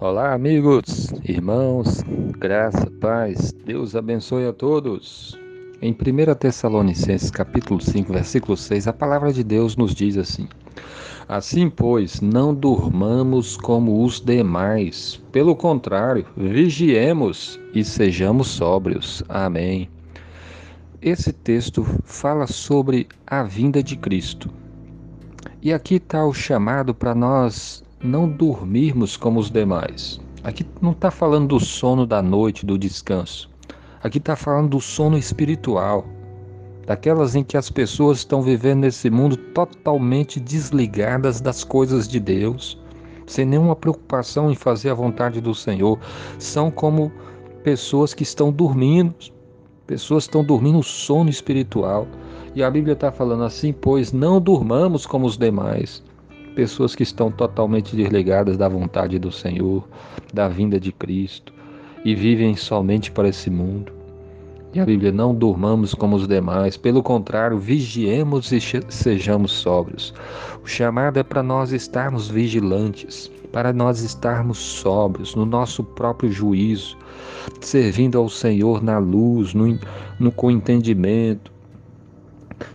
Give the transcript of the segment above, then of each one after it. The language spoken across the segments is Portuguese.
Olá, amigos, irmãos, graça, paz, Deus abençoe a todos. Em 1 Tessalonicenses, capítulo 5, versículo 6, a palavra de Deus nos diz assim: Assim, pois, não durmamos como os demais, pelo contrário, vigiemos e sejamos sóbrios. Amém. Esse texto fala sobre a vinda de Cristo. E aqui está o chamado para nós não dormirmos como os demais. Aqui não está falando do sono da noite, do descanso. Aqui está falando do sono espiritual, daquelas em que as pessoas estão vivendo nesse mundo totalmente desligadas das coisas de Deus, sem nenhuma preocupação em fazer a vontade do Senhor. São como pessoas que estão dormindo, pessoas estão dormindo o sono espiritual. E a Bíblia está falando assim: pois não durmamos como os demais pessoas que estão totalmente desligadas da vontade do Senhor, da vinda de Cristo e vivem somente para esse mundo. E a Bíblia não durmamos como os demais, pelo contrário, vigiemos e sejamos sóbrios. O chamado é para nós estarmos vigilantes, para nós estarmos sóbrios no nosso próprio juízo, servindo ao Senhor na luz, no, no com entendimento,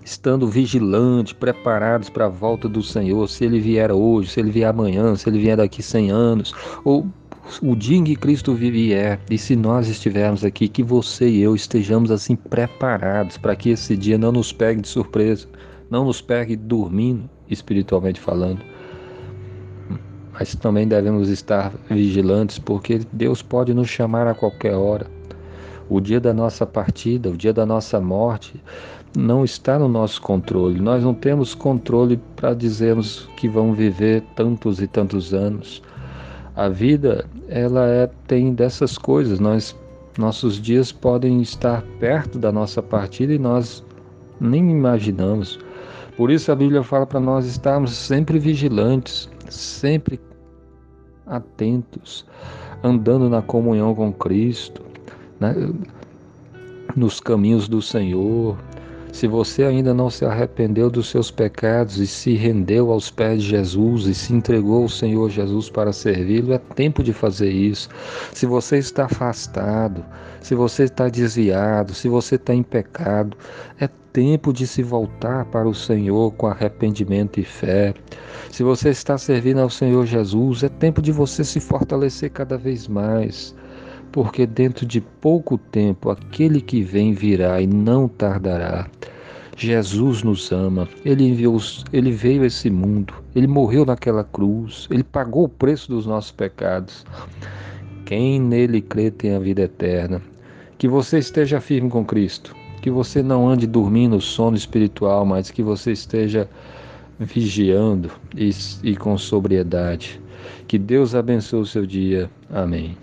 estando vigilantes, preparados para a volta do Senhor, se ele vier hoje, se ele vier amanhã, se ele vier daqui 100 anos, ou o dia em que Cristo vier, e se nós estivermos aqui, que você e eu estejamos assim preparados para que esse dia não nos pegue de surpresa, não nos pegue dormindo, espiritualmente falando. Mas também devemos estar vigilantes, porque Deus pode nos chamar a qualquer hora. O dia da nossa partida, o dia da nossa morte, não está no nosso controle. Nós não temos controle para dizermos que vão viver tantos e tantos anos. A vida, ela é, tem dessas coisas. Nós, nossos dias podem estar perto da nossa partida e nós nem imaginamos. Por isso a Bíblia fala para nós estarmos sempre vigilantes, sempre atentos, andando na comunhão com Cristo, né? nos caminhos do Senhor, se você ainda não se arrependeu dos seus pecados e se rendeu aos pés de Jesus e se entregou ao Senhor Jesus para servi-lo, é tempo de fazer isso. Se você está afastado, se você está desviado, se você está em pecado, é tempo de se voltar para o Senhor com arrependimento e fé. Se você está servindo ao Senhor Jesus, é tempo de você se fortalecer cada vez mais porque dentro de pouco tempo aquele que vem virá e não tardará. Jesus nos ama, ele, enviou, ele veio a esse mundo, ele morreu naquela cruz, ele pagou o preço dos nossos pecados. Quem nele crê tem a vida eterna. Que você esteja firme com Cristo, que você não ande dormindo sono espiritual, mas que você esteja vigiando e, e com sobriedade. Que Deus abençoe o seu dia. Amém.